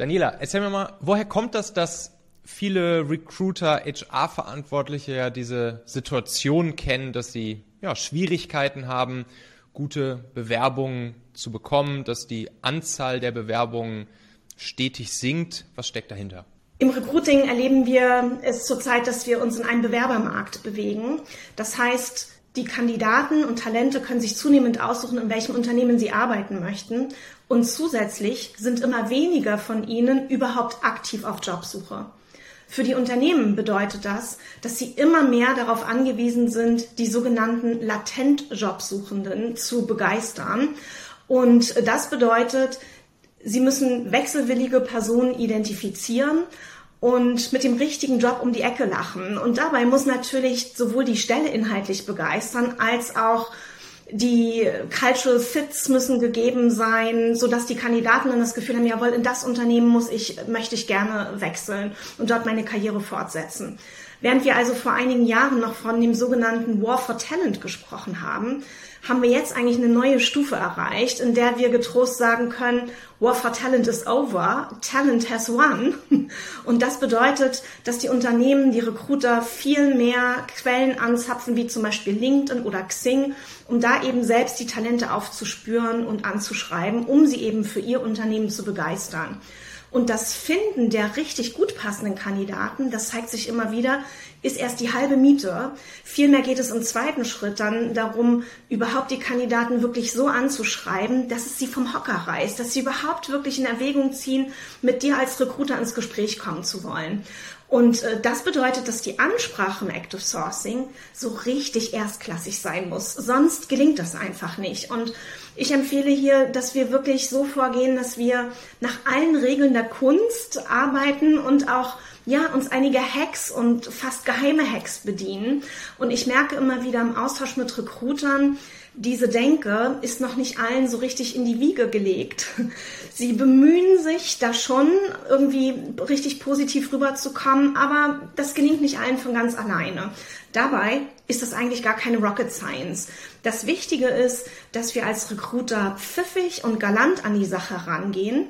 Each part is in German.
Daniela, erzähl mir mal, woher kommt das, dass viele Recruiter, HR-Verantwortliche ja diese Situation kennen, dass sie ja, Schwierigkeiten haben, gute Bewerbungen zu bekommen, dass die Anzahl der Bewerbungen stetig sinkt. Was steckt dahinter? Im Recruiting erleben wir es zurzeit, dass wir uns in einem Bewerbermarkt bewegen. Das heißt, die Kandidaten und Talente können sich zunehmend aussuchen, in welchem Unternehmen sie arbeiten möchten. Und zusätzlich sind immer weniger von ihnen überhaupt aktiv auf Jobsuche. Für die Unternehmen bedeutet das, dass sie immer mehr darauf angewiesen sind, die sogenannten Latent-Jobsuchenden zu begeistern. Und das bedeutet, sie müssen wechselwillige Personen identifizieren und mit dem richtigen Job um die Ecke lachen. Und dabei muss natürlich sowohl die Stelle inhaltlich begeistern, als auch die Cultural Fits müssen gegeben sein, so dass die Kandidaten dann das Gefühl haben, jawohl, in das Unternehmen muss ich, möchte ich gerne wechseln und dort meine Karriere fortsetzen. Während wir also vor einigen Jahren noch von dem sogenannten War for Talent gesprochen haben, haben wir jetzt eigentlich eine neue Stufe erreicht, in der wir getrost sagen können, War for Talent is over, Talent has won. Und das bedeutet, dass die Unternehmen, die Recruiter viel mehr Quellen anzapfen, wie zum Beispiel LinkedIn oder Xing, um da eben selbst die Talente aufzuspüren und anzuschreiben, um sie eben für ihr Unternehmen zu begeistern. Und das Finden der richtig gut passenden Kandidaten, das zeigt sich immer wieder, ist erst die halbe Miete. Vielmehr geht es im zweiten Schritt dann darum, überhaupt die Kandidaten wirklich so anzuschreiben, dass es sie vom Hocker reißt, dass sie überhaupt wirklich in Erwägung ziehen, mit dir als Recruiter ins Gespräch kommen zu wollen. Und äh, das bedeutet, dass die Ansprache im Active Sourcing so richtig erstklassig sein muss. Sonst gelingt das einfach nicht. Und ich empfehle hier, dass wir wirklich so vorgehen, dass wir nach allen Regeln der Kunst arbeiten und auch ja, uns einige Hacks und fast geheime Hacks bedienen. Und ich merke immer wieder im Austausch mit Recruitern, diese Denke ist noch nicht allen so richtig in die Wiege gelegt. Sie bemühen sich da schon irgendwie richtig positiv rüberzukommen, aber das gelingt nicht allen von ganz alleine. Dabei ist das eigentlich gar keine Rocket Science. Das Wichtige ist, dass wir als Recruiter pfiffig und galant an die Sache rangehen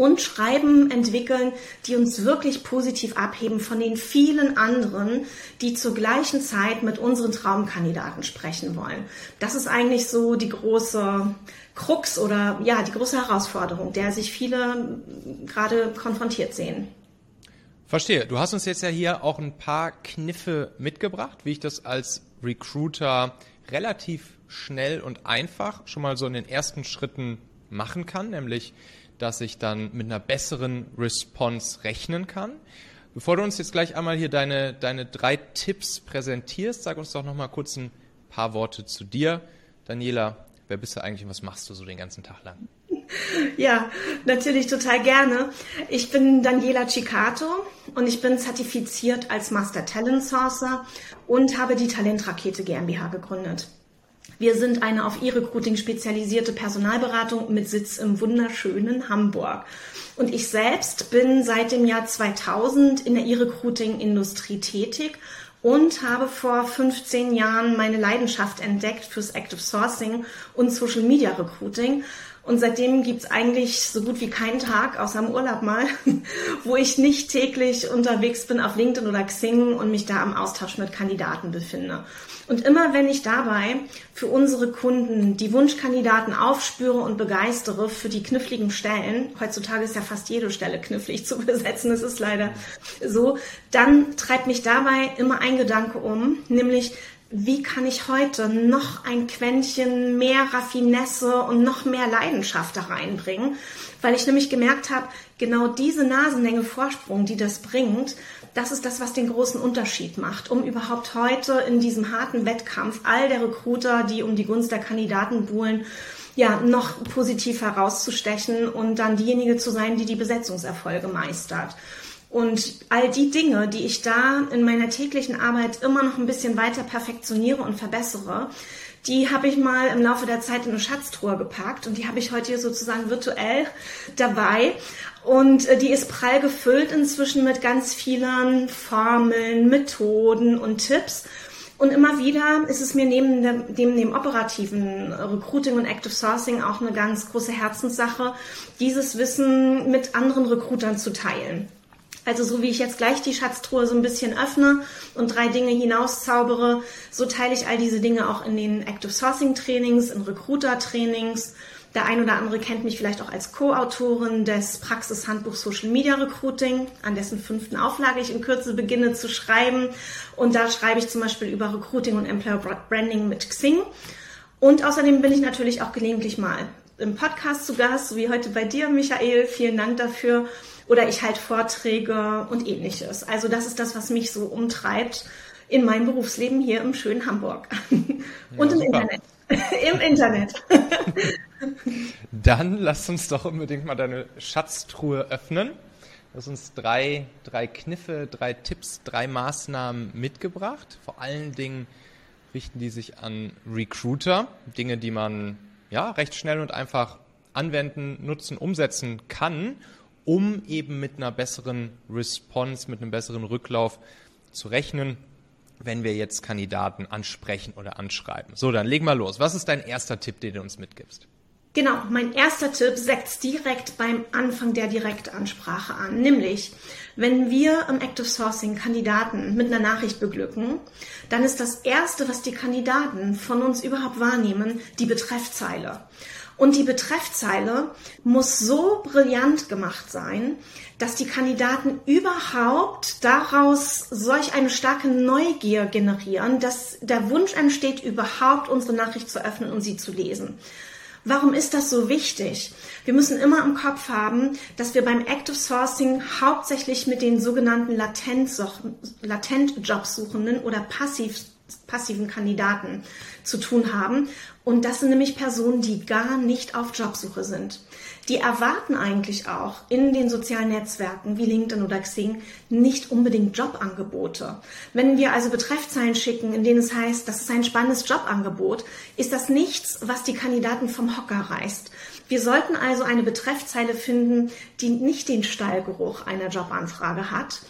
und Schreiben entwickeln, die uns wirklich positiv abheben von den vielen anderen, die zur gleichen Zeit mit unseren Traumkandidaten sprechen wollen. Das ist eigentlich so die große Krux oder ja, die große Herausforderung, der sich viele gerade konfrontiert sehen. Verstehe. Du hast uns jetzt ja hier auch ein paar Kniffe mitgebracht, wie ich das als Recruiter relativ schnell und einfach schon mal so in den ersten Schritten machen kann, nämlich dass ich dann mit einer besseren Response rechnen kann. Bevor du uns jetzt gleich einmal hier deine, deine drei Tipps präsentierst, sag uns doch noch mal kurz ein paar Worte zu dir. Daniela, wer bist du eigentlich und was machst du so den ganzen Tag lang? Ja, natürlich total gerne. Ich bin Daniela Cicato und ich bin zertifiziert als Master Talent Sourcer und habe die Talentrakete GmbH gegründet. Wir sind eine auf E-Recruiting spezialisierte Personalberatung mit Sitz im wunderschönen Hamburg. Und ich selbst bin seit dem Jahr 2000 in der E-Recruiting-Industrie tätig und habe vor 15 Jahren meine Leidenschaft entdeckt fürs Active Sourcing und Social Media Recruiting. Und seitdem gibt's eigentlich so gut wie keinen Tag, außer im Urlaub mal, wo ich nicht täglich unterwegs bin auf LinkedIn oder Xing und mich da im Austausch mit Kandidaten befinde. Und immer wenn ich dabei für unsere Kunden die Wunschkandidaten aufspüre und begeistere für die kniffligen Stellen, heutzutage ist ja fast jede Stelle knifflig zu besetzen, das ist leider so, dann treibt mich dabei immer ein Gedanke um, nämlich wie kann ich heute noch ein Quäntchen mehr Raffinesse und noch mehr Leidenschaft da reinbringen, weil ich nämlich gemerkt habe, genau diese Nasenlänge Vorsprung, die das bringt, das ist das, was den großen Unterschied macht, um überhaupt heute in diesem harten Wettkampf all der Recruiter, die um die Gunst der Kandidaten buhlen, ja, noch positiv herauszustechen und dann diejenige zu sein, die die Besetzungserfolge meistert. Und all die Dinge, die ich da in meiner täglichen Arbeit immer noch ein bisschen weiter perfektioniere und verbessere, die habe ich mal im Laufe der Zeit in eine Schatztruhe gepackt und die habe ich heute hier sozusagen virtuell dabei. Und äh, die ist prall gefüllt inzwischen mit ganz vielen Formeln, Methoden und Tipps. Und immer wieder ist es mir neben dem, neben dem operativen Recruiting und Active Sourcing auch eine ganz große Herzenssache, dieses Wissen mit anderen Recruitern zu teilen. Also so wie ich jetzt gleich die Schatztruhe so ein bisschen öffne und drei Dinge hinauszaubere, so teile ich all diese Dinge auch in den Active Sourcing Trainings, in Recruiter Trainings. Der ein oder andere kennt mich vielleicht auch als Co-Autorin des Praxishandbuchs Social Media Recruiting, an dessen fünften Auflage ich in Kürze beginne zu schreiben. Und da schreibe ich zum Beispiel über Recruiting und Employer Branding mit Xing. Und außerdem bin ich natürlich auch gelegentlich mal im Podcast zu Gast, so wie heute bei dir, Michael. Vielen Dank dafür oder ich halte Vorträge und ähnliches. Also das ist das, was mich so umtreibt in meinem Berufsleben hier im schönen Hamburg und im Internet. Im Internet. Dann lass uns doch unbedingt mal deine Schatztruhe öffnen. Du hast uns drei, drei Kniffe, drei Tipps, drei Maßnahmen mitgebracht. Vor allen Dingen richten die sich an Recruiter. Dinge, die man ja recht schnell und einfach anwenden, nutzen, umsetzen kann um eben mit einer besseren Response, mit einem besseren Rücklauf zu rechnen, wenn wir jetzt Kandidaten ansprechen oder anschreiben. So, dann leg mal los. Was ist dein erster Tipp, den du uns mitgibst? Genau, mein erster Tipp setzt direkt beim Anfang der Direktansprache an, nämlich wenn wir im Active Sourcing Kandidaten mit einer Nachricht beglücken, dann ist das erste, was die Kandidaten von uns überhaupt wahrnehmen, die Betreffzeile. Und die Betreffzeile muss so brillant gemacht sein, dass die Kandidaten überhaupt daraus solch eine starke Neugier generieren, dass der Wunsch entsteht, überhaupt unsere Nachricht zu öffnen und sie zu lesen. Warum ist das so wichtig? Wir müssen immer im Kopf haben, dass wir beim Active Sourcing hauptsächlich mit den sogenannten Latent-Jobsuchenden oder passiv passiven Kandidaten zu tun haben. Und das sind nämlich Personen, die gar nicht auf Jobsuche sind. Die erwarten eigentlich auch in den sozialen Netzwerken wie LinkedIn oder Xing nicht unbedingt Jobangebote. Wenn wir also Betreffzeilen schicken, in denen es heißt, das ist ein spannendes Jobangebot, ist das nichts, was die Kandidaten vom Hocker reißt. Wir sollten also eine Betreffzeile finden, die nicht den Stallgeruch einer Jobanfrage hat,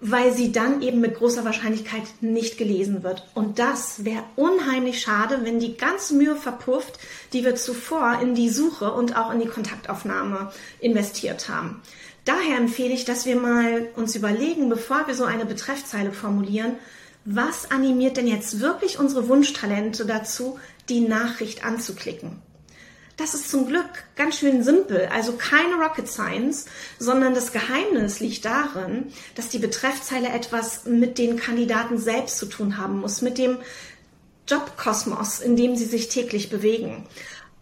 weil sie dann eben mit großer Wahrscheinlichkeit nicht gelesen wird. Und das wäre unheimlich schade, wenn die ganze Mühe verpufft, die wir zuvor in die Suche und auch in die Kontaktaufnahme investiert haben. Daher empfehle ich, dass wir mal uns überlegen, bevor wir so eine Betreffzeile formulieren, was animiert denn jetzt wirklich unsere Wunschtalente dazu, die Nachricht anzuklicken? Das ist zum Glück ganz schön simpel, also keine Rocket Science, sondern das Geheimnis liegt darin, dass die Betreffzeile etwas mit den Kandidaten selbst zu tun haben muss, mit dem Jobkosmos, in dem sie sich täglich bewegen.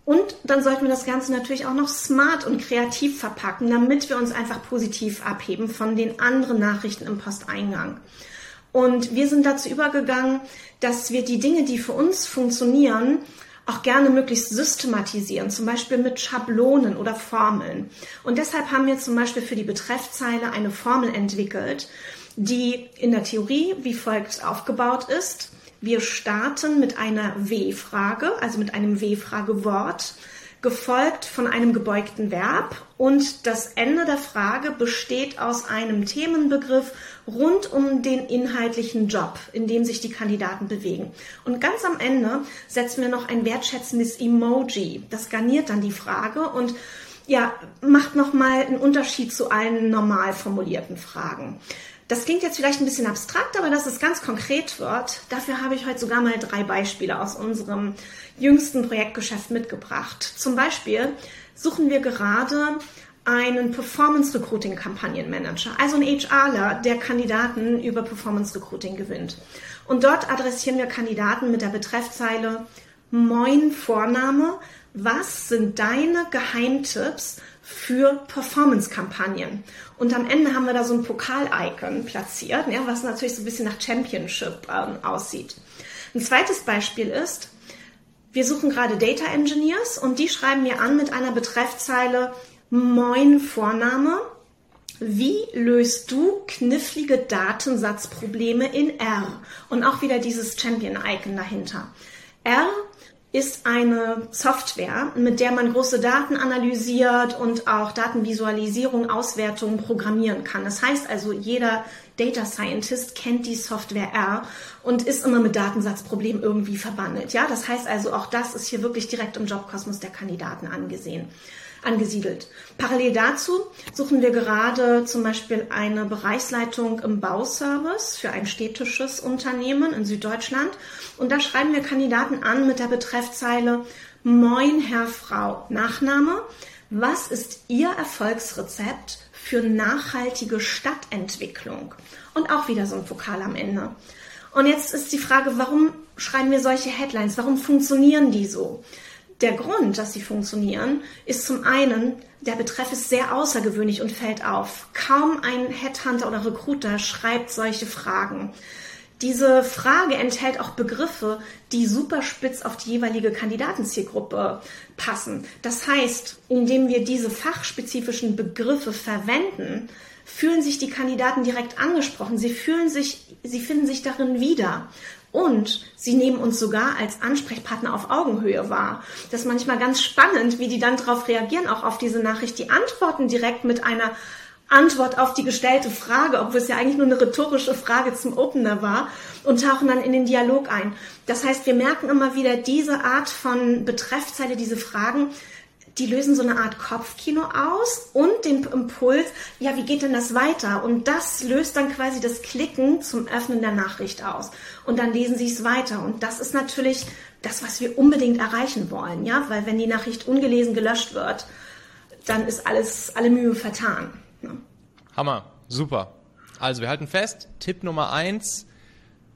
Und dann sollten wir das Ganze natürlich auch noch smart und kreativ verpacken, damit wir uns einfach positiv abheben von den anderen Nachrichten im Posteingang. Und wir sind dazu übergegangen, dass wir die Dinge, die für uns funktionieren, auch gerne möglichst systematisieren, zum Beispiel mit Schablonen oder Formeln. Und deshalb haben wir zum Beispiel für die Betreffzeile eine Formel entwickelt, die in der Theorie wie folgt aufgebaut ist. Wir starten mit einer W-Frage, also mit einem W-Fragewort gefolgt von einem gebeugten Verb und das Ende der Frage besteht aus einem Themenbegriff rund um den inhaltlichen Job, in dem sich die Kandidaten bewegen. Und ganz am Ende setzen wir noch ein wertschätzendes Emoji. Das garniert dann die Frage und ja, macht nochmal einen Unterschied zu allen normal formulierten Fragen. Das klingt jetzt vielleicht ein bisschen abstrakt, aber dass es ganz konkret wird, dafür habe ich heute sogar mal drei Beispiele aus unserem jüngsten Projektgeschäft mitgebracht. Zum Beispiel suchen wir gerade einen Performance Recruiting Kampagnenmanager, also einen HRler, der Kandidaten über Performance Recruiting gewinnt. Und dort adressieren wir Kandidaten mit der Betreffzeile Moin Vorname, was sind deine Geheimtipps für Performance-Kampagnen. Und am Ende haben wir da so ein Pokal-Icon platziert, ja, was natürlich so ein bisschen nach Championship ähm, aussieht. Ein zweites Beispiel ist, wir suchen gerade Data Engineers und die schreiben mir an mit einer Betreffzeile Moin Vorname. Wie löst du knifflige Datensatzprobleme in R? Und auch wieder dieses Champion-Icon dahinter. R ist eine Software, mit der man große Daten analysiert und auch Datenvisualisierung, Auswertung programmieren kann. Das heißt also, jeder Data Scientist kennt die Software R und ist immer mit Datensatzproblemen irgendwie verbandelt. Ja, das heißt also, auch das ist hier wirklich direkt im Jobkosmos der Kandidaten angesehen angesiedelt. Parallel dazu suchen wir gerade zum Beispiel eine Bereichsleitung im Bauservice für ein städtisches Unternehmen in Süddeutschland. Und da schreiben wir Kandidaten an mit der Betreffzeile Moin, Herr, Frau, Nachname. Was ist Ihr Erfolgsrezept für nachhaltige Stadtentwicklung? Und auch wieder so ein Vokal am Ende. Und jetzt ist die Frage, warum schreiben wir solche Headlines? Warum funktionieren die so? Der Grund, dass sie funktionieren, ist zum einen, der Betreff ist sehr außergewöhnlich und fällt auf. Kaum ein Headhunter oder Recruiter schreibt solche Fragen. Diese Frage enthält auch Begriffe, die super spitz auf die jeweilige Kandidatenzielgruppe passen. Das heißt, indem wir diese fachspezifischen Begriffe verwenden, fühlen sich die Kandidaten direkt angesprochen. Sie fühlen sich, sie finden sich darin wieder. Und sie nehmen uns sogar als Ansprechpartner auf Augenhöhe wahr. Das ist manchmal ganz spannend, wie die dann darauf reagieren, auch auf diese Nachricht. Die antworten direkt mit einer Antwort auf die gestellte Frage, obwohl es ja eigentlich nur eine rhetorische Frage zum Opener war und tauchen dann in den Dialog ein. Das heißt, wir merken immer wieder diese Art von Betreffzeile, diese Fragen, die lösen so eine Art Kopfkino aus und den Impuls, ja, wie geht denn das weiter? Und das löst dann quasi das Klicken zum Öffnen der Nachricht aus. Und dann lesen sie es weiter. Und das ist natürlich das, was wir unbedingt erreichen wollen, ja, weil wenn die Nachricht ungelesen gelöscht wird, dann ist alles, alle Mühe vertan. Ja. Hammer, super. Also wir halten fest, Tipp Nummer eins,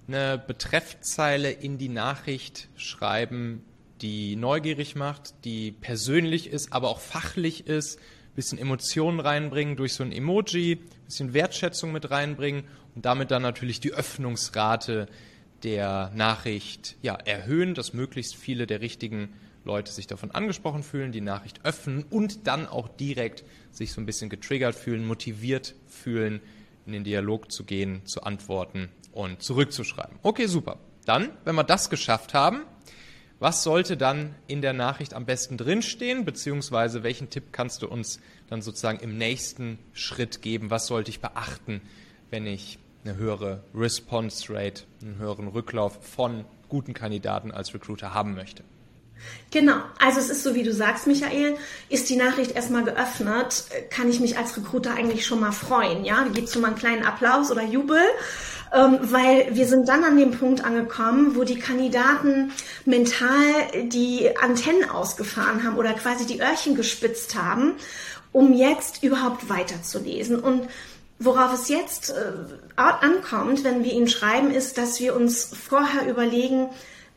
eine Betreffzeile in die Nachricht schreiben, die neugierig macht, die persönlich ist, aber auch fachlich ist, bisschen Emotionen reinbringen durch so ein Emoji, bisschen Wertschätzung mit reinbringen und damit dann natürlich die Öffnungsrate der Nachricht ja, erhöhen, dass möglichst viele der richtigen Leute sich davon angesprochen fühlen, die Nachricht öffnen und dann auch direkt sich so ein bisschen getriggert fühlen, motiviert fühlen, in den Dialog zu gehen, zu antworten und zurückzuschreiben. Okay, super. Dann, wenn wir das geschafft haben, was sollte dann in der Nachricht am besten drinstehen, beziehungsweise welchen Tipp kannst du uns dann sozusagen im nächsten Schritt geben? Was sollte ich beachten, wenn ich eine höhere Response Rate, einen höheren Rücklauf von guten Kandidaten als Recruiter haben möchte? Genau, also es ist so, wie du sagst, Michael, ist die Nachricht erstmal geöffnet, kann ich mich als Recruiter eigentlich schon mal freuen, ja? Gibt es schon mal einen kleinen Applaus oder Jubel ähm, weil wir sind dann an dem Punkt angekommen, wo die Kandidaten mental die Antennen ausgefahren haben oder quasi die Öhrchen gespitzt haben, um jetzt überhaupt weiterzulesen. Und Worauf es jetzt äh, ankommt, wenn wir Ihnen schreiben, ist, dass wir uns vorher überlegen,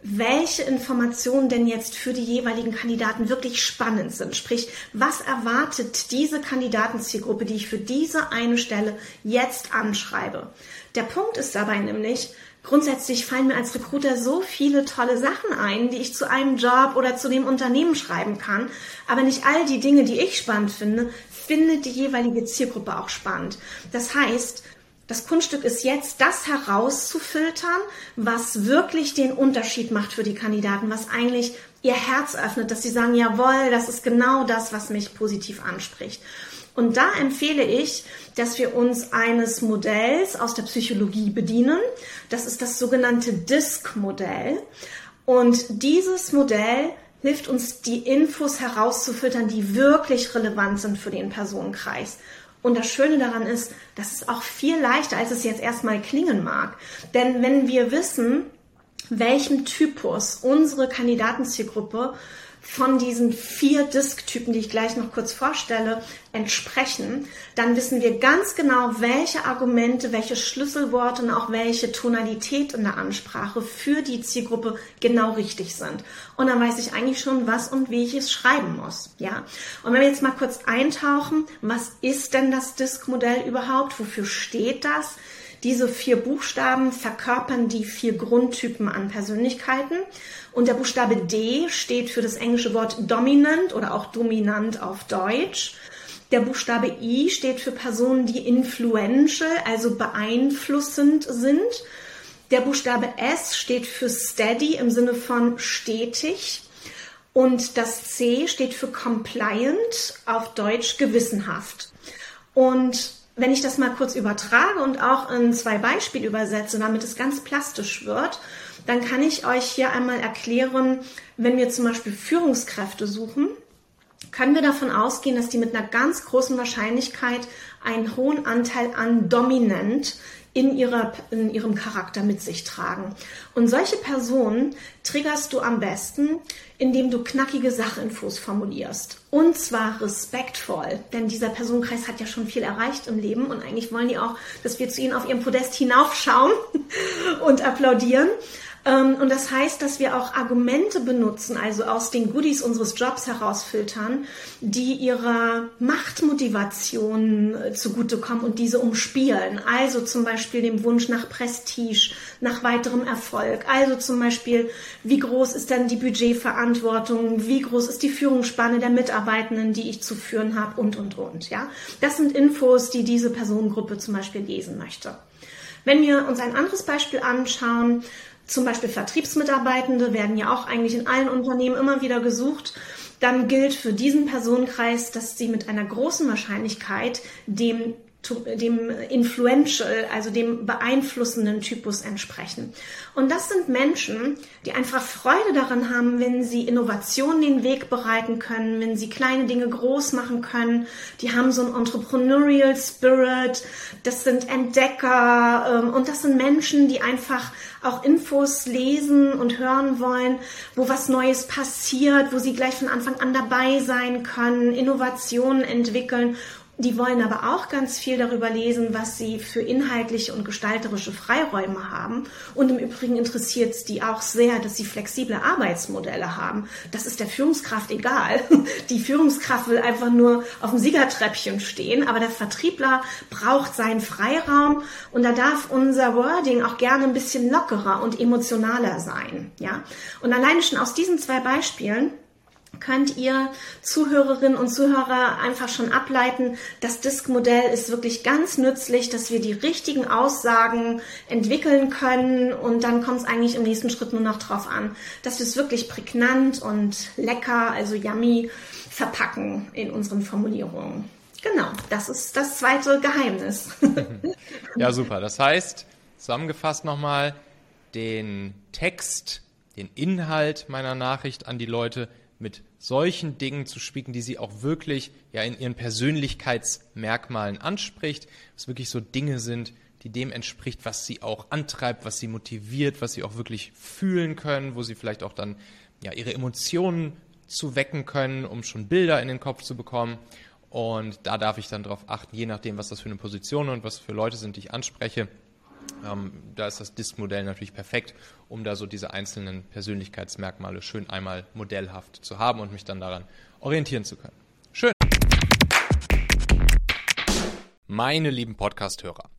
welche Informationen denn jetzt für die jeweiligen Kandidaten wirklich spannend sind. Sprich, was erwartet diese Kandidatenzielgruppe, die ich für diese eine Stelle jetzt anschreibe? Der Punkt ist dabei nämlich, grundsätzlich fallen mir als Recruiter so viele tolle Sachen ein, die ich zu einem Job oder zu dem Unternehmen schreiben kann. Aber nicht all die Dinge, die ich spannend finde, findet die jeweilige Zielgruppe auch spannend. Das heißt, das Kunststück ist jetzt, das herauszufiltern, was wirklich den Unterschied macht für die Kandidaten, was eigentlich ihr Herz öffnet, dass sie sagen, jawohl, das ist genau das, was mich positiv anspricht. Und da empfehle ich, dass wir uns eines Modells aus der Psychologie bedienen. Das ist das sogenannte DISC-Modell. Und dieses Modell hilft uns, die Infos herauszufiltern, die wirklich relevant sind für den Personenkreis. Und das Schöne daran ist, das ist auch viel leichter, als es jetzt erstmal klingen mag. Denn wenn wir wissen, welchem Typus unsere Kandidatenzielgruppe von diesen vier Disk-Typen, die ich gleich noch kurz vorstelle, entsprechen, dann wissen wir ganz genau, welche Argumente, welche Schlüsselworte und auch welche Tonalität in der Ansprache für die Zielgruppe genau richtig sind. Und dann weiß ich eigentlich schon, was und wie ich es schreiben muss. Ja. Und wenn wir jetzt mal kurz eintauchen, was ist denn das Disk-Modell überhaupt? Wofür steht das? Diese vier Buchstaben verkörpern die vier Grundtypen an Persönlichkeiten. Und der Buchstabe D steht für das englische Wort dominant oder auch dominant auf Deutsch. Der Buchstabe I steht für Personen, die influential, also beeinflussend sind. Der Buchstabe S steht für steady im Sinne von stetig. Und das C steht für compliant, auf Deutsch gewissenhaft. Und wenn ich das mal kurz übertrage und auch in zwei Beispiele übersetze, damit es ganz plastisch wird, dann kann ich euch hier einmal erklären, wenn wir zum Beispiel Führungskräfte suchen, können wir davon ausgehen, dass die mit einer ganz großen Wahrscheinlichkeit einen hohen Anteil an dominant in, ihrer, in ihrem Charakter mit sich tragen. Und solche Personen triggerst du am besten, indem du knackige Sachinfos formulierst. Und zwar respektvoll, denn dieser Personenkreis hat ja schon viel erreicht im Leben und eigentlich wollen die auch, dass wir zu ihnen auf ihrem Podest hinaufschauen und applaudieren. Ähm, und das heißt, dass wir auch Argumente benutzen, also aus den Goodies unseres Jobs herausfiltern, die ihrer Machtmotivation äh, zugutekommen und diese umspielen. Also zum Beispiel dem Wunsch nach Prestige, nach weiterem Erfolg. Also zum Beispiel, wie groß ist denn die Budgetverantwortung? Wie groß ist die Führungsspanne der Mitarbeitenden, die ich zu führen habe? Und, und, und. Ja, das sind Infos, die diese Personengruppe zum Beispiel lesen möchte. Wenn wir uns ein anderes Beispiel anschauen, zum Beispiel Vertriebsmitarbeitende werden ja auch eigentlich in allen Unternehmen immer wieder gesucht. Dann gilt für diesen Personenkreis, dass sie mit einer großen Wahrscheinlichkeit dem dem influential, also dem beeinflussenden Typus entsprechen. Und das sind Menschen, die einfach Freude daran haben, wenn sie Innovationen den Weg bereiten können, wenn sie kleine Dinge groß machen können. Die haben so ein Entrepreneurial Spirit. Das sind Entdecker ähm, und das sind Menschen, die einfach auch Infos lesen und hören wollen, wo was Neues passiert, wo sie gleich von Anfang an dabei sein können, Innovationen entwickeln die wollen aber auch ganz viel darüber lesen, was sie für inhaltliche und gestalterische Freiräume haben. Und im Übrigen interessiert es die auch sehr, dass sie flexible Arbeitsmodelle haben. Das ist der Führungskraft egal. Die Führungskraft will einfach nur auf dem Siegertreppchen stehen, aber der Vertriebler braucht seinen Freiraum und da darf unser Wording auch gerne ein bisschen lockerer und emotionaler sein. Ja? Und alleine schon aus diesen zwei Beispielen könnt ihr Zuhörerinnen und Zuhörer einfach schon ableiten, das Disk-Modell ist wirklich ganz nützlich, dass wir die richtigen Aussagen entwickeln können und dann kommt es eigentlich im nächsten Schritt nur noch darauf an, dass wir es wirklich prägnant und lecker, also yummy, verpacken in unseren Formulierungen. Genau, das ist das zweite Geheimnis. ja, super. Das heißt, zusammengefasst nochmal, den Text, den Inhalt meiner Nachricht an die Leute mit solchen Dingen zu spielen, die sie auch wirklich ja in ihren Persönlichkeitsmerkmalen anspricht, was wirklich so Dinge sind, die dem entspricht, was sie auch antreibt, was sie motiviert, was sie auch wirklich fühlen können, wo sie vielleicht auch dann ja ihre Emotionen zu wecken können, um schon Bilder in den Kopf zu bekommen. Und da darf ich dann darauf achten, je nachdem, was das für eine Position und was für Leute sind, die ich anspreche, ähm, da ist das Disk-Modell natürlich perfekt, um da so diese einzelnen Persönlichkeitsmerkmale schön einmal modellhaft zu haben und mich dann daran orientieren zu können. Schön. Meine lieben Podcast-Hörer.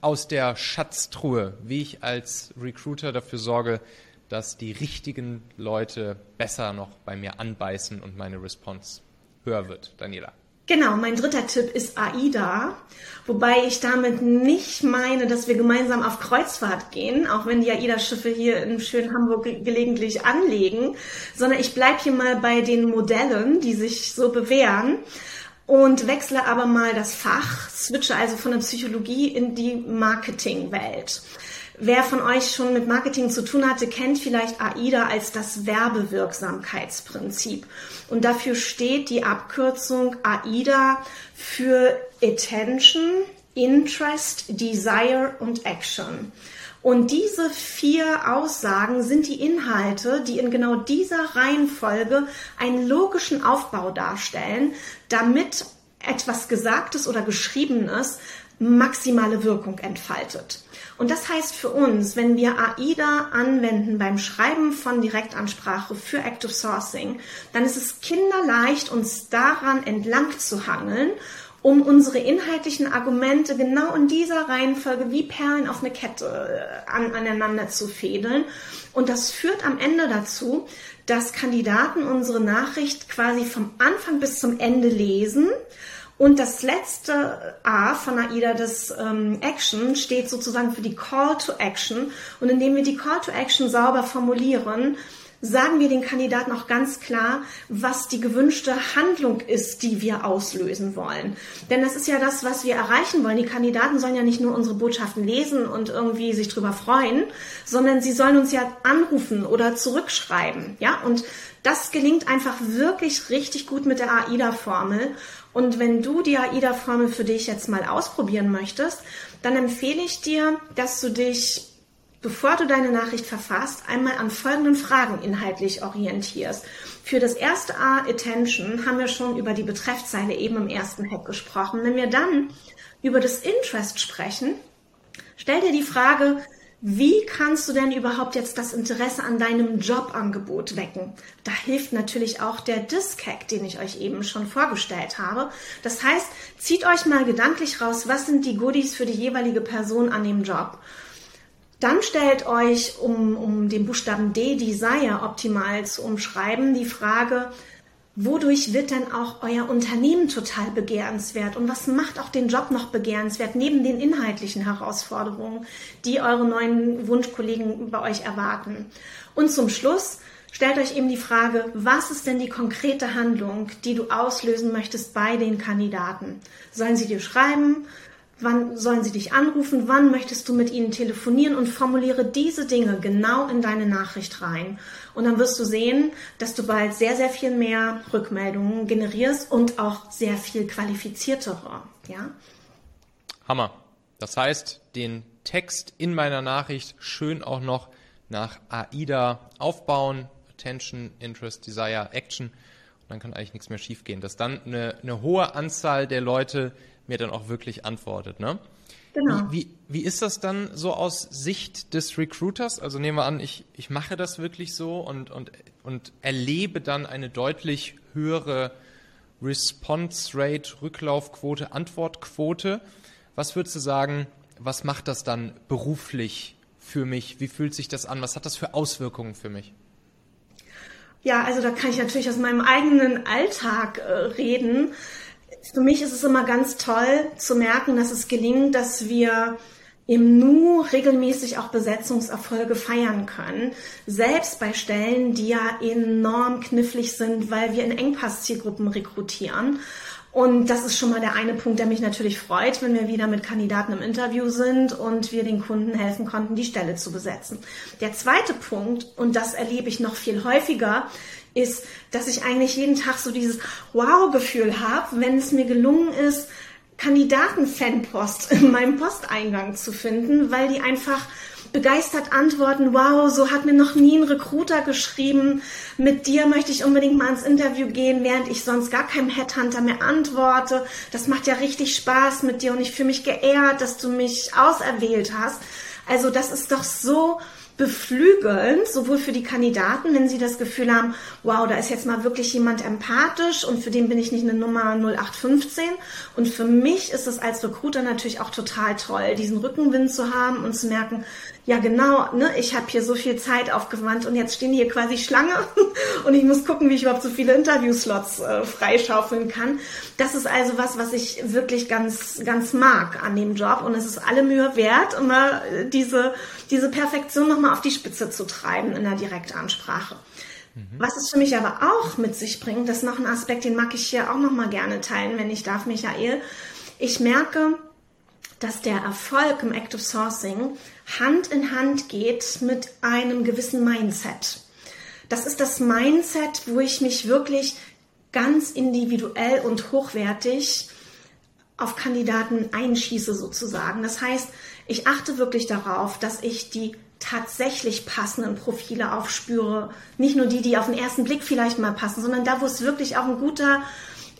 aus der Schatztruhe, wie ich als Recruiter dafür sorge, dass die richtigen Leute besser noch bei mir anbeißen und meine Response höher wird. Daniela. Genau, mein dritter Tipp ist AIDA, wobei ich damit nicht meine, dass wir gemeinsam auf Kreuzfahrt gehen, auch wenn die AIDA-Schiffe hier in schönen Hamburg gelegentlich anlegen, sondern ich bleibe hier mal bei den Modellen, die sich so bewähren und wechsle aber mal das Fach, switche also von der Psychologie in die Marketingwelt. Wer von euch schon mit Marketing zu tun hatte, kennt vielleicht AIDA als das Werbewirksamkeitsprinzip. Und dafür steht die Abkürzung AIDA für Attention, Interest, Desire und Action. Und diese vier Aussagen sind die Inhalte, die in genau dieser Reihenfolge einen logischen Aufbau darstellen, damit etwas Gesagtes oder Geschriebenes maximale Wirkung entfaltet. Und das heißt für uns, wenn wir AIDA anwenden beim Schreiben von Direktansprache für Active Sourcing, dann ist es kinderleicht, uns daran entlang zu hangeln um unsere inhaltlichen Argumente genau in dieser Reihenfolge wie Perlen auf eine Kette äh, an, aneinander zu fädeln. Und das führt am Ende dazu, dass Kandidaten unsere Nachricht quasi vom Anfang bis zum Ende lesen. Und das letzte A von AIDA, das ähm, Action, steht sozusagen für die Call to Action. Und indem wir die Call to Action sauber formulieren, sagen wir den Kandidaten auch ganz klar, was die gewünschte Handlung ist, die wir auslösen wollen. Denn das ist ja das, was wir erreichen wollen. Die Kandidaten sollen ja nicht nur unsere Botschaften lesen und irgendwie sich drüber freuen, sondern sie sollen uns ja anrufen oder zurückschreiben. Ja, und das gelingt einfach wirklich richtig gut mit der AIDA-Formel. Und wenn du die AIDA-Formel für dich jetzt mal ausprobieren möchtest, dann empfehle ich dir, dass du dich bevor du deine Nachricht verfasst, einmal an folgenden Fragen inhaltlich orientierst. Für das erste A, Attention, haben wir schon über die Betreffzeile eben im ersten Hack gesprochen. Wenn wir dann über das Interest sprechen, stell dir die Frage, wie kannst du denn überhaupt jetzt das Interesse an deinem Jobangebot wecken? Da hilft natürlich auch der Disk-Hack, den ich euch eben schon vorgestellt habe. Das heißt, zieht euch mal gedanklich raus, was sind die Goodies für die jeweilige Person an dem Job? Dann stellt euch, um, um den Buchstaben D, Desire, optimal zu umschreiben, die Frage, wodurch wird denn auch euer Unternehmen total begehrenswert und was macht auch den Job noch begehrenswert neben den inhaltlichen Herausforderungen, die eure neuen Wunschkollegen bei euch erwarten. Und zum Schluss stellt euch eben die Frage, was ist denn die konkrete Handlung, die du auslösen möchtest bei den Kandidaten? Sollen sie dir schreiben? Wann sollen sie dich anrufen? Wann möchtest du mit ihnen telefonieren? Und formuliere diese Dinge genau in deine Nachricht rein. Und dann wirst du sehen, dass du bald sehr, sehr viel mehr Rückmeldungen generierst und auch sehr viel qualifiziertere. Ja? Hammer. Das heißt, den Text in meiner Nachricht schön auch noch nach AIDA aufbauen. Attention, Interest, Desire, Action. Und dann kann eigentlich nichts mehr schiefgehen. Dass dann eine, eine hohe Anzahl der Leute mir dann auch wirklich antwortet. Ne? Genau. Wie, wie, wie ist das dann so aus Sicht des Recruiters? Also nehmen wir an, ich, ich mache das wirklich so und, und, und erlebe dann eine deutlich höhere Response Rate, Rücklaufquote, Antwortquote. Was würdest du sagen, was macht das dann beruflich für mich? Wie fühlt sich das an? Was hat das für Auswirkungen für mich? Ja, also da kann ich natürlich aus meinem eigenen Alltag äh, reden. Für mich ist es immer ganz toll zu merken, dass es gelingt, dass wir im Nu regelmäßig auch Besetzungserfolge feiern können. Selbst bei Stellen, die ja enorm knifflig sind, weil wir in Engpasszielgruppen rekrutieren. Und das ist schon mal der eine Punkt, der mich natürlich freut, wenn wir wieder mit Kandidaten im Interview sind und wir den Kunden helfen konnten, die Stelle zu besetzen. Der zweite Punkt, und das erlebe ich noch viel häufiger, ist, dass ich eigentlich jeden Tag so dieses Wow-Gefühl habe, wenn es mir gelungen ist, Kandidaten-Fanpost in meinem Posteingang zu finden, weil die einfach begeistert antworten, wow, so hat mir noch nie ein Recruiter geschrieben, mit dir möchte ich unbedingt mal ins Interview gehen, während ich sonst gar keinem Headhunter mehr antworte. Das macht ja richtig Spaß mit dir und ich fühle mich geehrt, dass du mich auserwählt hast. Also das ist doch so beflügelnd, sowohl für die Kandidaten, wenn sie das Gefühl haben, wow, da ist jetzt mal wirklich jemand empathisch und für den bin ich nicht eine Nummer 0815. Und für mich ist es als Recruiter natürlich auch total toll, diesen Rückenwind zu haben und zu merken, ja genau, ne, ich habe hier so viel Zeit aufgewandt und jetzt stehen hier quasi Schlange und ich muss gucken, wie ich überhaupt so viele Interviewslots äh, freischaufeln kann. Das ist also was, was ich wirklich ganz, ganz mag an dem Job und es ist alle Mühe wert, immer äh, diese, diese Perfektion nochmal auf die Spitze zu treiben in der Direktansprache. Mhm. Was es für mich aber auch mit sich bringt, das ist noch ein Aspekt, den mag ich hier auch nochmal gerne teilen, wenn ich darf, Michael. Ich merke, dass der Erfolg im Active Sourcing Hand in Hand geht mit einem gewissen Mindset. Das ist das Mindset, wo ich mich wirklich ganz individuell und hochwertig auf Kandidaten einschieße sozusagen. Das heißt, ich achte wirklich darauf, dass ich die tatsächlich passenden Profile aufspüre. Nicht nur die, die auf den ersten Blick vielleicht mal passen, sondern da, wo es wirklich auch ein guter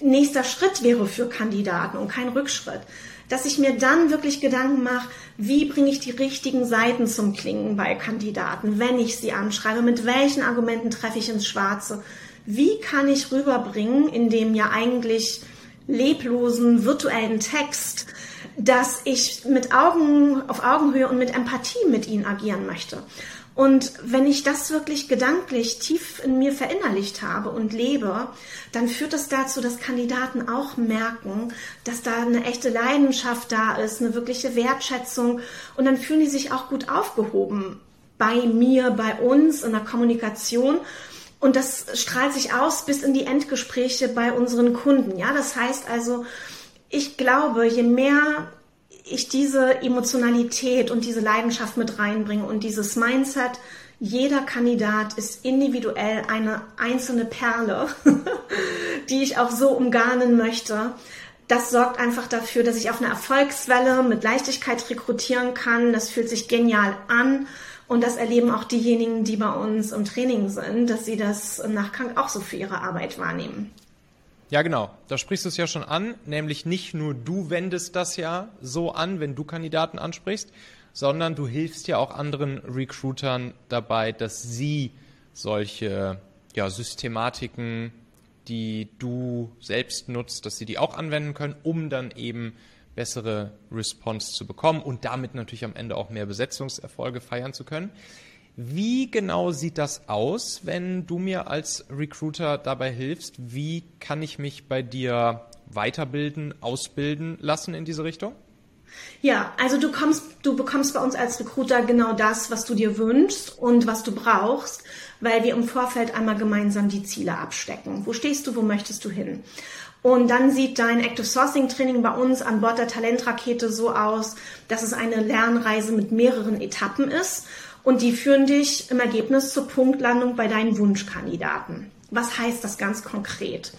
nächster Schritt wäre für Kandidaten und kein Rückschritt. Dass ich mir dann wirklich Gedanken mache, wie bringe ich die richtigen Seiten zum Klingen bei Kandidaten, wenn ich sie anschreibe, mit welchen Argumenten treffe ich ins Schwarze. Wie kann ich rüberbringen, in dem ja eigentlich leblosen virtuellen Text, dass ich mit Augen auf Augenhöhe und mit Empathie mit ihnen agieren möchte. Und wenn ich das wirklich gedanklich tief in mir verinnerlicht habe und lebe, dann führt das dazu, dass Kandidaten auch merken, dass da eine echte Leidenschaft da ist, eine wirkliche Wertschätzung und dann fühlen die sich auch gut aufgehoben bei mir, bei uns in der Kommunikation und das strahlt sich aus bis in die Endgespräche bei unseren Kunden. Ja, das heißt also, ich glaube, je mehr ich diese Emotionalität und diese Leidenschaft mit reinbringe und dieses Mindset, jeder Kandidat ist individuell eine einzelne Perle, die ich auch so umgarnen möchte. Das sorgt einfach dafür, dass ich auf einer Erfolgswelle mit Leichtigkeit rekrutieren kann. Das fühlt sich genial an. Und das erleben auch diejenigen, die bei uns im Training sind, dass sie das im Nachgang auch so für ihre Arbeit wahrnehmen. Ja, genau. Da sprichst du es ja schon an, nämlich nicht nur du wendest das ja so an, wenn du Kandidaten ansprichst, sondern du hilfst ja auch anderen Recruitern dabei, dass sie solche ja, Systematiken, die du selbst nutzt, dass sie die auch anwenden können, um dann eben bessere Response zu bekommen und damit natürlich am Ende auch mehr Besetzungserfolge feiern zu können. Wie genau sieht das aus, wenn du mir als Recruiter dabei hilfst? Wie kann ich mich bei dir weiterbilden, ausbilden lassen in diese Richtung? Ja, also du kommst, du bekommst bei uns als Recruiter genau das, was du dir wünschst und was du brauchst, weil wir im Vorfeld einmal gemeinsam die Ziele abstecken. Wo stehst du, wo möchtest du hin? Und dann sieht dein Active Sourcing Training bei uns an Bord der Talentrakete so aus, dass es eine Lernreise mit mehreren Etappen ist und die führen dich im Ergebnis zur Punktlandung bei deinen Wunschkandidaten. Was heißt das ganz konkret?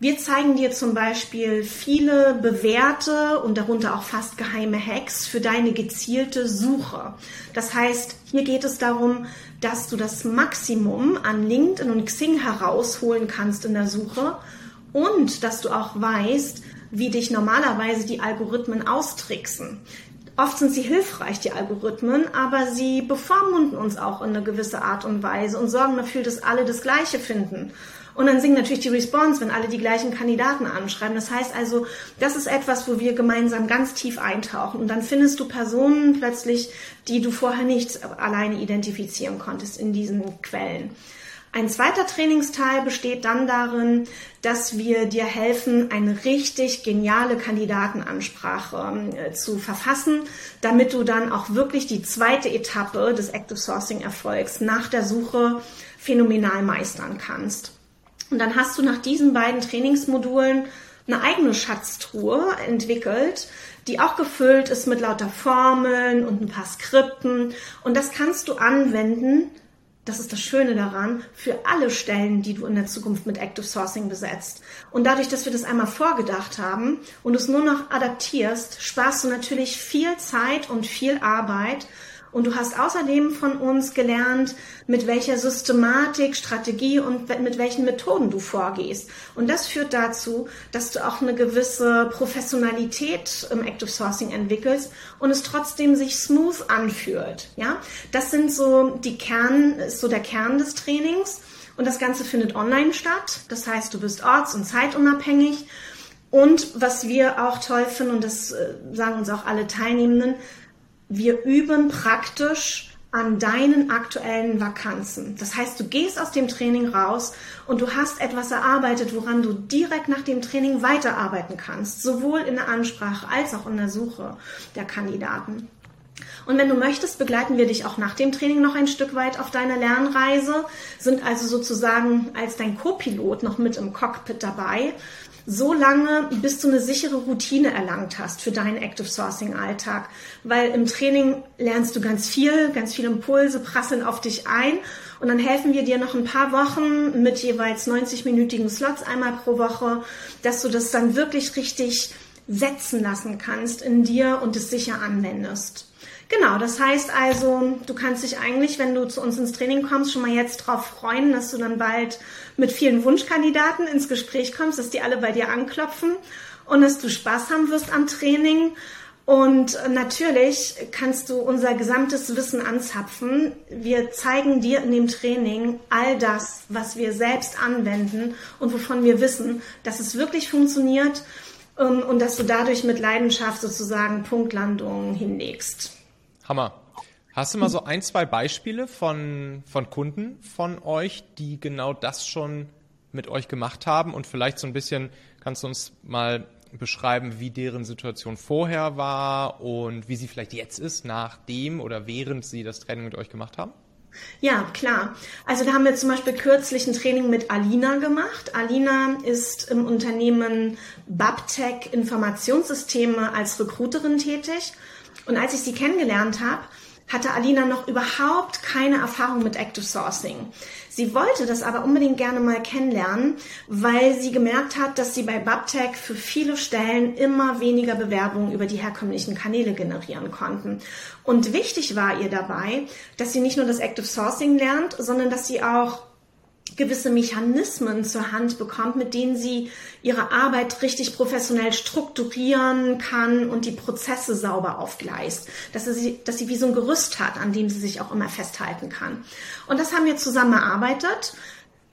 Wir zeigen dir zum Beispiel viele bewährte und darunter auch fast geheime Hacks für deine gezielte Suche. Das heißt, hier geht es darum, dass du das Maximum an LinkedIn und Xing herausholen kannst in der Suche und dass du auch weißt, wie dich normalerweise die Algorithmen austricksen. Oft sind sie hilfreich, die Algorithmen, aber sie bevormunden uns auch in eine gewisse Art und Weise und sorgen dafür, dass alle das Gleiche finden. Und dann sinkt natürlich die Response, wenn alle die gleichen Kandidaten anschreiben. Das heißt also, das ist etwas, wo wir gemeinsam ganz tief eintauchen. Und dann findest du Personen plötzlich, die du vorher nicht alleine identifizieren konntest in diesen Quellen. Ein zweiter Trainingsteil besteht dann darin, dass wir dir helfen, eine richtig geniale Kandidatenansprache äh, zu verfassen, damit du dann auch wirklich die zweite Etappe des Active Sourcing Erfolgs nach der Suche phänomenal meistern kannst. Und dann hast du nach diesen beiden Trainingsmodulen eine eigene Schatztruhe entwickelt, die auch gefüllt ist mit lauter Formeln und ein paar Skripten. Und das kannst du anwenden, das ist das Schöne daran, für alle Stellen, die du in der Zukunft mit Active Sourcing besetzt. Und dadurch, dass wir das einmal vorgedacht haben und es nur noch adaptierst, sparst du natürlich viel Zeit und viel Arbeit und du hast außerdem von uns gelernt, mit welcher Systematik, Strategie und mit welchen Methoden du vorgehst. Und das führt dazu, dass du auch eine gewisse Professionalität im Active Sourcing entwickelst und es trotzdem sich smooth anfühlt. Ja, das sind so die Kern, ist so der Kern des Trainings. Und das Ganze findet online statt. Das heißt, du bist orts- und zeitunabhängig. Und was wir auch toll finden, und das äh, sagen uns auch alle Teilnehmenden, wir üben praktisch an deinen aktuellen Vakanzen. Das heißt, du gehst aus dem Training raus und du hast etwas erarbeitet, woran du direkt nach dem Training weiterarbeiten kannst, sowohl in der Ansprache als auch in der Suche der Kandidaten. Und wenn du möchtest, begleiten wir dich auch nach dem Training noch ein Stück weit auf deiner Lernreise, sind also sozusagen als dein Co-Pilot noch mit im Cockpit dabei, so lange, bis du eine sichere Routine erlangt hast für deinen Active Sourcing Alltag. Weil im Training lernst du ganz viel, ganz viele Impulse prasseln auf dich ein und dann helfen wir dir noch ein paar Wochen mit jeweils 90-minütigen Slots einmal pro Woche, dass du das dann wirklich richtig setzen lassen kannst in dir und es sicher anwendest. Genau, das heißt also, du kannst dich eigentlich, wenn du zu uns ins Training kommst, schon mal jetzt darauf freuen, dass du dann bald mit vielen Wunschkandidaten ins Gespräch kommst, dass die alle bei dir anklopfen und dass du Spaß haben wirst am Training. Und natürlich kannst du unser gesamtes Wissen anzapfen. Wir zeigen dir in dem Training all das, was wir selbst anwenden und wovon wir wissen, dass es wirklich funktioniert ähm, und dass du dadurch mit Leidenschaft sozusagen Punktlandungen hinlegst. Hammer. Hast du mal so ein, zwei Beispiele von, von Kunden von euch, die genau das schon mit euch gemacht haben und vielleicht so ein bisschen kannst du uns mal beschreiben, wie deren Situation vorher war und wie sie vielleicht jetzt ist, nachdem oder während sie das Training mit euch gemacht haben? Ja, klar. Also da haben wir zum Beispiel kürzlich ein Training mit Alina gemacht. Alina ist im Unternehmen Babtech Informationssysteme als Recruiterin tätig. Und als ich sie kennengelernt habe, hatte Alina noch überhaupt keine Erfahrung mit Active Sourcing. Sie wollte das aber unbedingt gerne mal kennenlernen, weil sie gemerkt hat, dass sie bei Babtech für viele Stellen immer weniger Bewerbungen über die herkömmlichen Kanäle generieren konnten. Und wichtig war ihr dabei, dass sie nicht nur das Active Sourcing lernt, sondern dass sie auch gewisse Mechanismen zur Hand bekommt, mit denen sie ihre Arbeit richtig professionell strukturieren kann und die Prozesse sauber aufgleist. Dass sie, dass sie wie so ein Gerüst hat, an dem sie sich auch immer festhalten kann. Und das haben wir zusammen erarbeitet.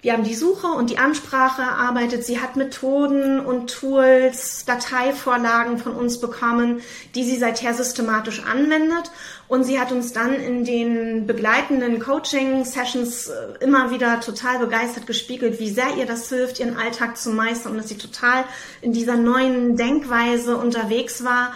Wir haben die Suche und die Ansprache erarbeitet. Sie hat Methoden und Tools, Dateivorlagen von uns bekommen, die sie seither systematisch anwendet. Und sie hat uns dann in den begleitenden Coaching-Sessions äh, immer wieder total begeistert gespiegelt, wie sehr ihr das hilft, ihren Alltag zu meistern und dass sie total in dieser neuen Denkweise unterwegs war.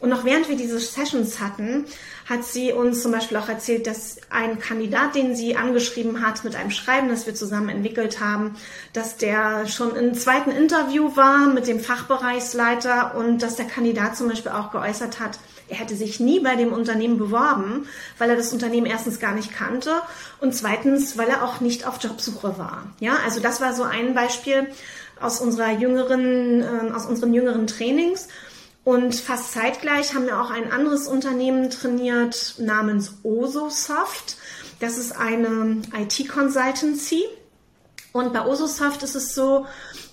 Und noch während wir diese Sessions hatten, hat sie uns zum Beispiel auch erzählt, dass ein Kandidat, den sie angeschrieben hat mit einem Schreiben, das wir zusammen entwickelt haben, dass der schon im zweiten Interview war mit dem Fachbereichsleiter und dass der Kandidat zum Beispiel auch geäußert hat, er hätte sich nie bei dem Unternehmen beworben, weil er das Unternehmen erstens gar nicht kannte und zweitens, weil er auch nicht auf Jobsuche war. Ja, also das war so ein Beispiel aus unserer jüngeren, äh, aus unseren jüngeren Trainings. Und fast zeitgleich haben wir auch ein anderes Unternehmen trainiert namens Ososoft. Das ist eine IT-Consultancy. Und bei Ososoft ist es so,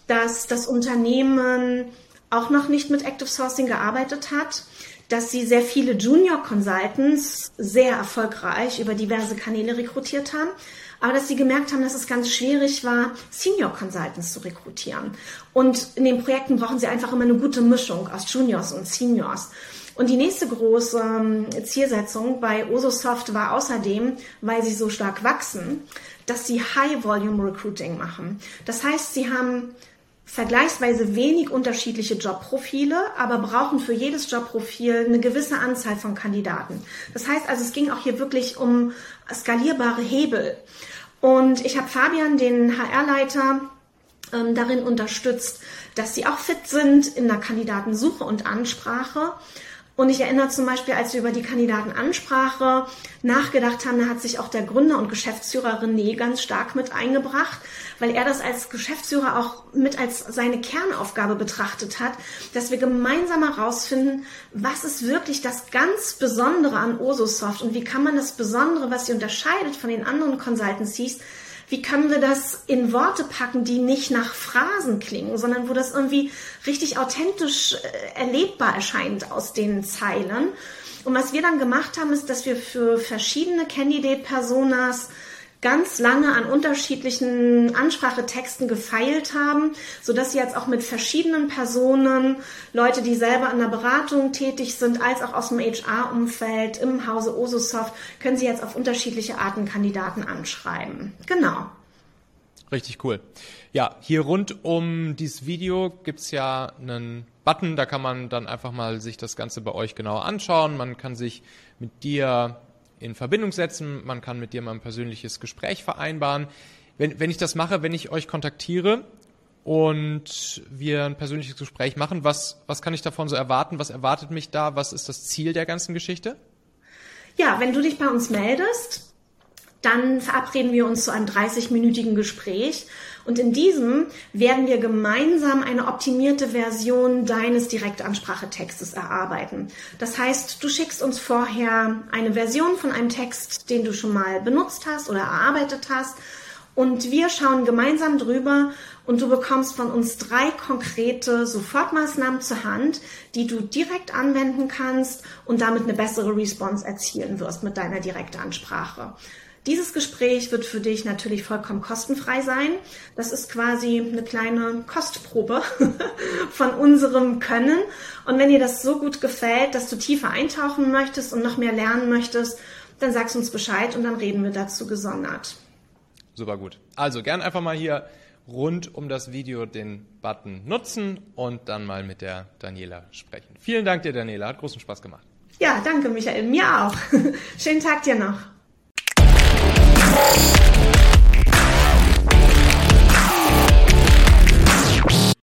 dass das Unternehmen auch noch nicht mit Active Sourcing gearbeitet hat, dass sie sehr viele Junior Consultants sehr erfolgreich über diverse Kanäle rekrutiert haben aber dass sie gemerkt haben, dass es ganz schwierig war, Senior Consultants zu rekrutieren. Und in den Projekten brauchen sie einfach immer eine gute Mischung aus Juniors und Seniors. Und die nächste große ähm, Zielsetzung bei Ososoft war außerdem, weil sie so stark wachsen, dass sie High Volume Recruiting machen. Das heißt, sie haben vergleichsweise wenig unterschiedliche Jobprofile, aber brauchen für jedes Jobprofil eine gewisse Anzahl von Kandidaten. Das heißt also, es ging auch hier wirklich um skalierbare Hebel. Und ich habe Fabian, den HR-Leiter, ähm, darin unterstützt, dass sie auch fit sind in der Kandidatensuche und Ansprache und ich erinnere zum Beispiel, als wir über die Kandidatenansprache nachgedacht haben, da hat sich auch der Gründer und Geschäftsführer René ganz stark mit eingebracht, weil er das als Geschäftsführer auch mit als seine Kernaufgabe betrachtet hat, dass wir gemeinsam herausfinden, was ist wirklich das ganz Besondere an Ososoft und wie kann man das Besondere, was sie unterscheidet von den anderen Consultancies, wie können wir das in Worte packen, die nicht nach Phrasen klingen, sondern wo das irgendwie richtig authentisch äh, erlebbar erscheint aus den Zeilen. Und was wir dann gemacht haben, ist, dass wir für verschiedene Candidate-Personas ganz lange an unterschiedlichen Ansprachetexten gefeilt haben, so dass sie jetzt auch mit verschiedenen Personen, Leute, die selber in der Beratung tätig sind, als auch aus dem HR-Umfeld im Hause Ososoft, können sie jetzt auf unterschiedliche Arten Kandidaten anschreiben. Genau. Richtig cool. Ja, hier rund um dieses Video gibt's ja einen Button, da kann man dann einfach mal sich das Ganze bei euch genauer anschauen. Man kann sich mit dir in Verbindung setzen, man kann mit dir mal ein persönliches Gespräch vereinbaren. Wenn, wenn ich das mache, wenn ich euch kontaktiere und wir ein persönliches Gespräch machen, was, was kann ich davon so erwarten? Was erwartet mich da? Was ist das Ziel der ganzen Geschichte? Ja, wenn du dich bei uns meldest, dann verabreden wir uns zu einem 30-minütigen Gespräch und in diesem werden wir gemeinsam eine optimierte Version deines Direktansprachetextes erarbeiten. Das heißt, du schickst uns vorher eine Version von einem Text, den du schon mal benutzt hast oder erarbeitet hast und wir schauen gemeinsam drüber und du bekommst von uns drei konkrete Sofortmaßnahmen zur Hand, die du direkt anwenden kannst und damit eine bessere Response erzielen wirst mit deiner Direktansprache. Dieses Gespräch wird für dich natürlich vollkommen kostenfrei sein. Das ist quasi eine kleine Kostprobe von unserem Können. Und wenn dir das so gut gefällt, dass du tiefer eintauchen möchtest und noch mehr lernen möchtest, dann sagst uns Bescheid und dann reden wir dazu gesondert. Super gut. Also gern einfach mal hier rund um das Video den Button nutzen und dann mal mit der Daniela sprechen. Vielen Dank dir, Daniela. Hat großen Spaß gemacht. Ja, danke, Michael. Mir auch. Schönen Tag dir noch. Thank you.